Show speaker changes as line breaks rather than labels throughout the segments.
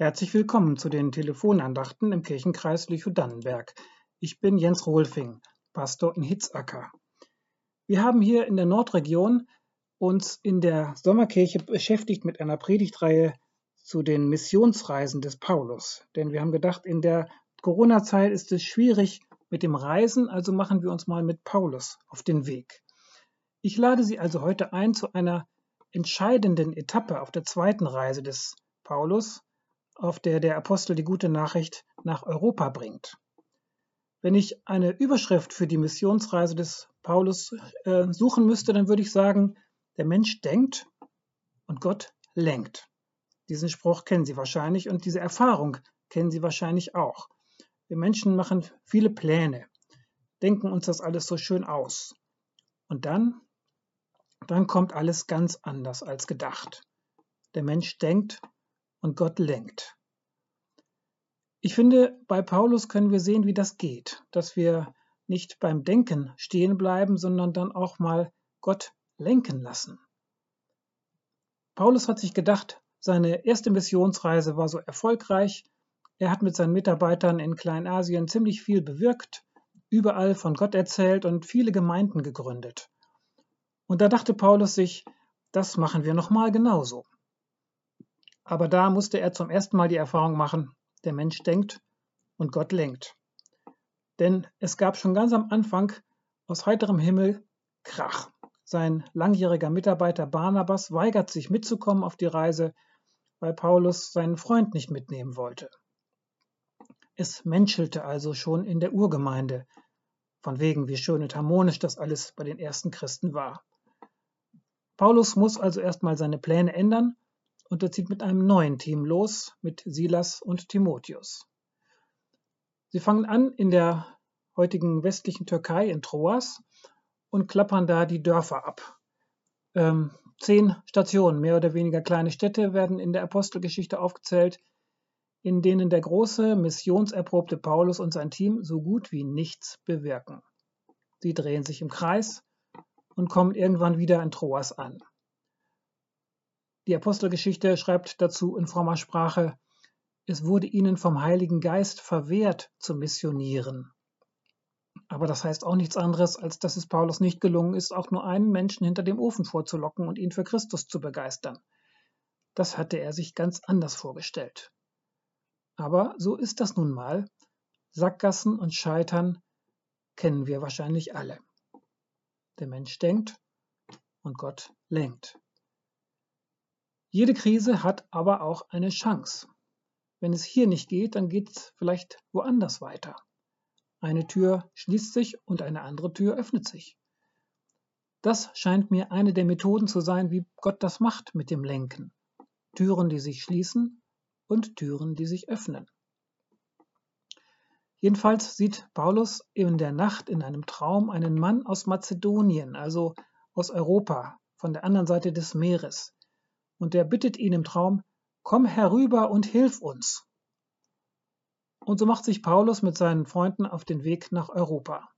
Herzlich willkommen zu den Telefonandachten im Kirchenkreis Lüchow-Dannenberg. Ich bin Jens Rohlfing, Pastor in Hitzacker. Wir haben hier in der Nordregion uns in der Sommerkirche beschäftigt mit einer Predigtreihe zu den Missionsreisen des Paulus. Denn wir haben gedacht, in der Corona-Zeit ist es schwierig mit dem Reisen, also machen wir uns mal mit Paulus auf den Weg. Ich lade Sie also heute ein zu einer entscheidenden Etappe auf der zweiten Reise des Paulus, auf der der Apostel die gute Nachricht nach Europa bringt. Wenn ich eine Überschrift für die Missionsreise des Paulus äh, suchen müsste, dann würde ich sagen, der Mensch denkt und Gott lenkt. Diesen Spruch kennen Sie wahrscheinlich und diese Erfahrung kennen Sie wahrscheinlich auch. Wir Menschen machen viele Pläne, denken uns das alles so schön aus. Und dann, dann kommt alles ganz anders als gedacht. Der Mensch denkt und Gott lenkt. Ich finde, bei Paulus können wir sehen, wie das geht, dass wir nicht beim Denken stehen bleiben, sondern dann auch mal Gott lenken lassen. Paulus hat sich gedacht, seine erste Missionsreise war so erfolgreich, er hat mit seinen Mitarbeitern in Kleinasien ziemlich viel bewirkt, überall von Gott erzählt und viele Gemeinden gegründet. Und da dachte Paulus sich, das machen wir nochmal genauso. Aber da musste er zum ersten Mal die Erfahrung machen, der Mensch denkt und Gott lenkt. Denn es gab schon ganz am Anfang aus heiterem Himmel Krach. Sein langjähriger Mitarbeiter Barnabas weigert sich mitzukommen auf die Reise, weil Paulus seinen Freund nicht mitnehmen wollte. Es menschelte also schon in der Urgemeinde, von wegen wie schön und harmonisch das alles bei den ersten Christen war. Paulus muss also erstmal seine Pläne ändern und er zieht mit einem neuen Team los, mit Silas und Timotheus. Sie fangen an in der heutigen westlichen Türkei in Troas und klappern da die Dörfer ab. Ähm, zehn Stationen, mehr oder weniger kleine Städte, werden in der Apostelgeschichte aufgezählt, in denen der große, missionserprobte Paulus und sein Team so gut wie nichts bewirken. Sie drehen sich im Kreis und kommen irgendwann wieder in Troas an. Die Apostelgeschichte schreibt dazu in frommer Sprache, es wurde ihnen vom Heiligen Geist verwehrt zu missionieren. Aber das heißt auch nichts anderes, als dass es Paulus nicht gelungen ist, auch nur einen Menschen hinter dem Ofen vorzulocken und ihn für Christus zu begeistern. Das hatte er sich ganz anders vorgestellt. Aber so ist das nun mal. Sackgassen und Scheitern kennen wir wahrscheinlich alle. Der Mensch denkt und Gott lenkt. Jede Krise hat aber auch eine Chance. Wenn es hier nicht geht, dann geht es vielleicht woanders weiter. Eine Tür schließt sich und eine andere Tür öffnet sich. Das scheint mir eine der Methoden zu sein, wie Gott das macht mit dem Lenken. Türen, die sich schließen und Türen, die sich öffnen. Jedenfalls sieht Paulus in der Nacht in einem Traum einen Mann aus Mazedonien, also aus Europa, von der anderen Seite des Meeres, und der bittet ihn im Traum, komm herüber und hilf uns. Und so macht sich Paulus mit seinen Freunden auf den Weg nach Europa.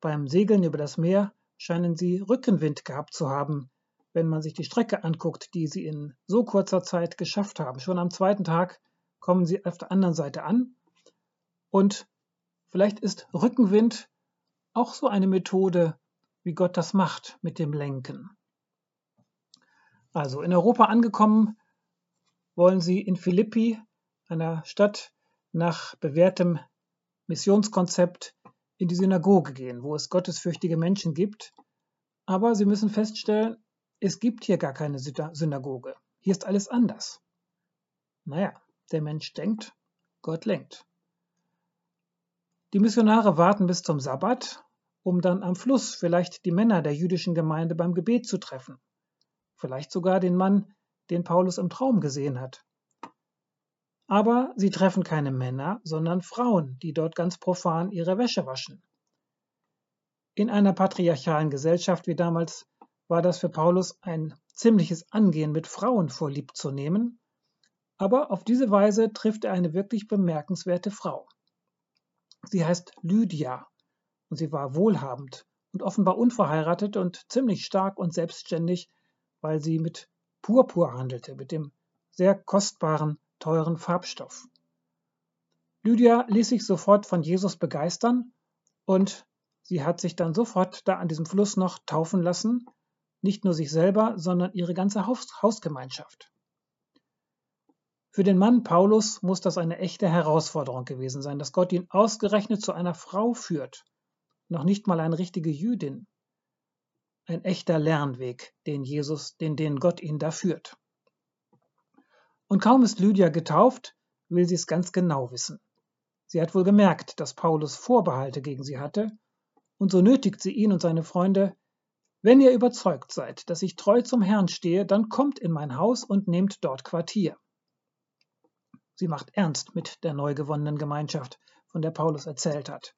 Beim Segeln über das Meer scheinen sie Rückenwind gehabt zu haben, wenn man sich die Strecke anguckt, die sie in so kurzer Zeit geschafft haben. Schon am zweiten Tag kommen sie auf der anderen Seite an. Und vielleicht ist Rückenwind auch so eine Methode, wie Gott das macht mit dem Lenken. Also in Europa angekommen, wollen sie in Philippi, einer Stadt, nach bewährtem Missionskonzept in die Synagoge gehen, wo es gottesfürchtige Menschen gibt. Aber sie müssen feststellen, es gibt hier gar keine Synagoge. Hier ist alles anders. Naja, der Mensch denkt, Gott lenkt. Die Missionare warten bis zum Sabbat, um dann am Fluss vielleicht die Männer der jüdischen Gemeinde beim Gebet zu treffen vielleicht sogar den Mann, den Paulus im Traum gesehen hat. Aber sie treffen keine Männer, sondern Frauen, die dort ganz profan ihre Wäsche waschen. In einer patriarchalen Gesellschaft wie damals war das für Paulus ein ziemliches Angehen, mit Frauen vorlieb zu nehmen, aber auf diese Weise trifft er eine wirklich bemerkenswerte Frau. Sie heißt Lydia und sie war wohlhabend und offenbar unverheiratet und ziemlich stark und selbstständig weil sie mit Purpur handelte, mit dem sehr kostbaren, teuren Farbstoff. Lydia ließ sich sofort von Jesus begeistern und sie hat sich dann sofort da an diesem Fluss noch taufen lassen, nicht nur sich selber, sondern ihre ganze Haus Hausgemeinschaft. Für den Mann Paulus muss das eine echte Herausforderung gewesen sein, dass Gott ihn ausgerechnet zu einer Frau führt, noch nicht mal eine richtige Jüdin. Ein echter Lernweg, den Jesus, den, den Gott ihn da führt. Und kaum ist Lydia getauft, will sie es ganz genau wissen. Sie hat wohl gemerkt, dass Paulus Vorbehalte gegen sie hatte, und so nötigt sie ihn und seine Freunde, wenn ihr überzeugt seid, dass ich treu zum Herrn stehe, dann kommt in mein Haus und nehmt dort Quartier. Sie macht ernst mit der neu gewonnenen Gemeinschaft, von der Paulus erzählt hat.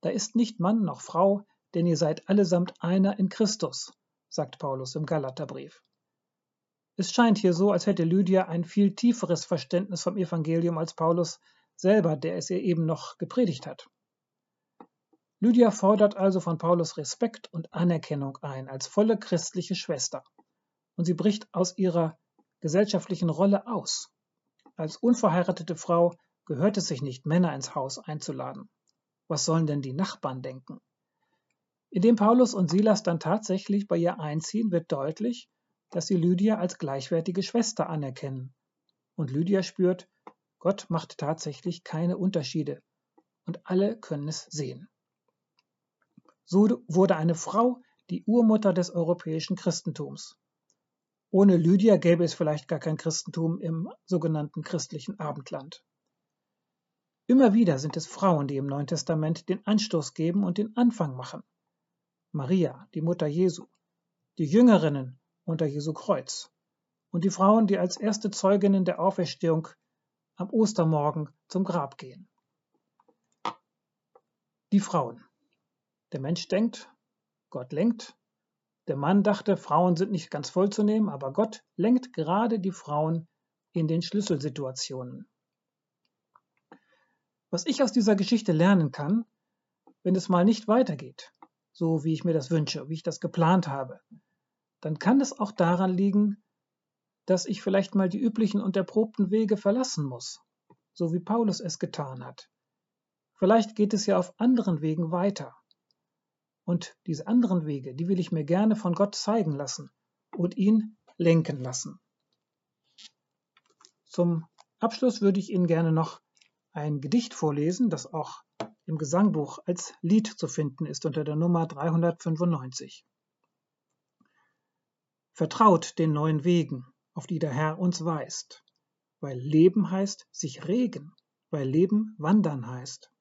Da ist nicht Mann noch Frau, denn ihr seid allesamt einer in Christus, sagt Paulus im Galaterbrief. Es scheint hier so, als hätte Lydia ein viel tieferes Verständnis vom Evangelium als Paulus selber, der es ihr eben noch gepredigt hat. Lydia fordert also von Paulus Respekt und Anerkennung ein als volle christliche Schwester. Und sie bricht aus ihrer gesellschaftlichen Rolle aus. Als unverheiratete Frau gehört es sich nicht, Männer ins Haus einzuladen. Was sollen denn die Nachbarn denken? Indem Paulus und Silas dann tatsächlich bei ihr einziehen, wird deutlich, dass sie Lydia als gleichwertige Schwester anerkennen. Und Lydia spürt, Gott macht tatsächlich keine Unterschiede und alle können es sehen. So wurde eine Frau die Urmutter des europäischen Christentums. Ohne Lydia gäbe es vielleicht gar kein Christentum im sogenannten christlichen Abendland. Immer wieder sind es Frauen, die im Neuen Testament den Anstoß geben und den Anfang machen. Maria, die Mutter Jesu, die Jüngerinnen unter Jesu Kreuz und die Frauen, die als erste Zeuginnen der Auferstehung am Ostermorgen zum Grab gehen. Die Frauen. Der Mensch denkt, Gott lenkt. Der Mann dachte, Frauen sind nicht ganz vollzunehmen, aber Gott lenkt gerade die Frauen in den Schlüsselsituationen. Was ich aus dieser Geschichte lernen kann, wenn es mal nicht weitergeht, so wie ich mir das wünsche, wie ich das geplant habe, dann kann es auch daran liegen, dass ich vielleicht mal die üblichen und erprobten Wege verlassen muss, so wie Paulus es getan hat. Vielleicht geht es ja auf anderen Wegen weiter. Und diese anderen Wege, die will ich mir gerne von Gott zeigen lassen und ihn lenken lassen. Zum Abschluss würde ich Ihnen gerne noch ein Gedicht vorlesen, das auch im Gesangbuch als Lied zu finden ist unter der Nummer 395. Vertraut den neuen Wegen, auf die der Herr uns weist, weil Leben heißt sich regen, weil Leben wandern heißt.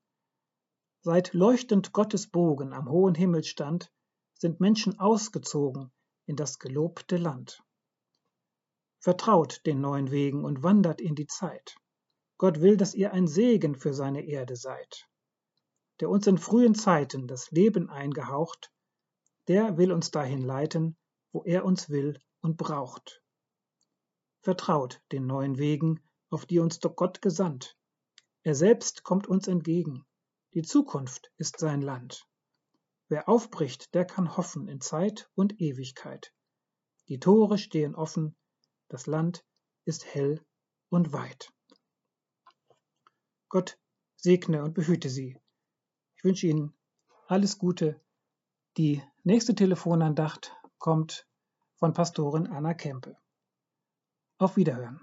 Seit leuchtend Gottes Bogen am hohen Himmel stand, sind Menschen ausgezogen in das gelobte Land. Vertraut den neuen Wegen und wandert in die Zeit. Gott will, dass ihr ein Segen für seine Erde seid. Der uns in frühen Zeiten das Leben eingehaucht, der will uns dahin leiten, wo er uns will und braucht. Vertraut den neuen Wegen, auf die uns doch Gott gesandt. Er selbst kommt uns entgegen. Die Zukunft ist sein Land. Wer aufbricht, der kann hoffen in Zeit und Ewigkeit. Die Tore stehen offen, das Land ist hell und weit. Gott segne und behüte Sie. Ich wünsche Ihnen alles Gute. Die nächste Telefonandacht kommt von Pastorin Anna Kempe. Auf Wiederhören.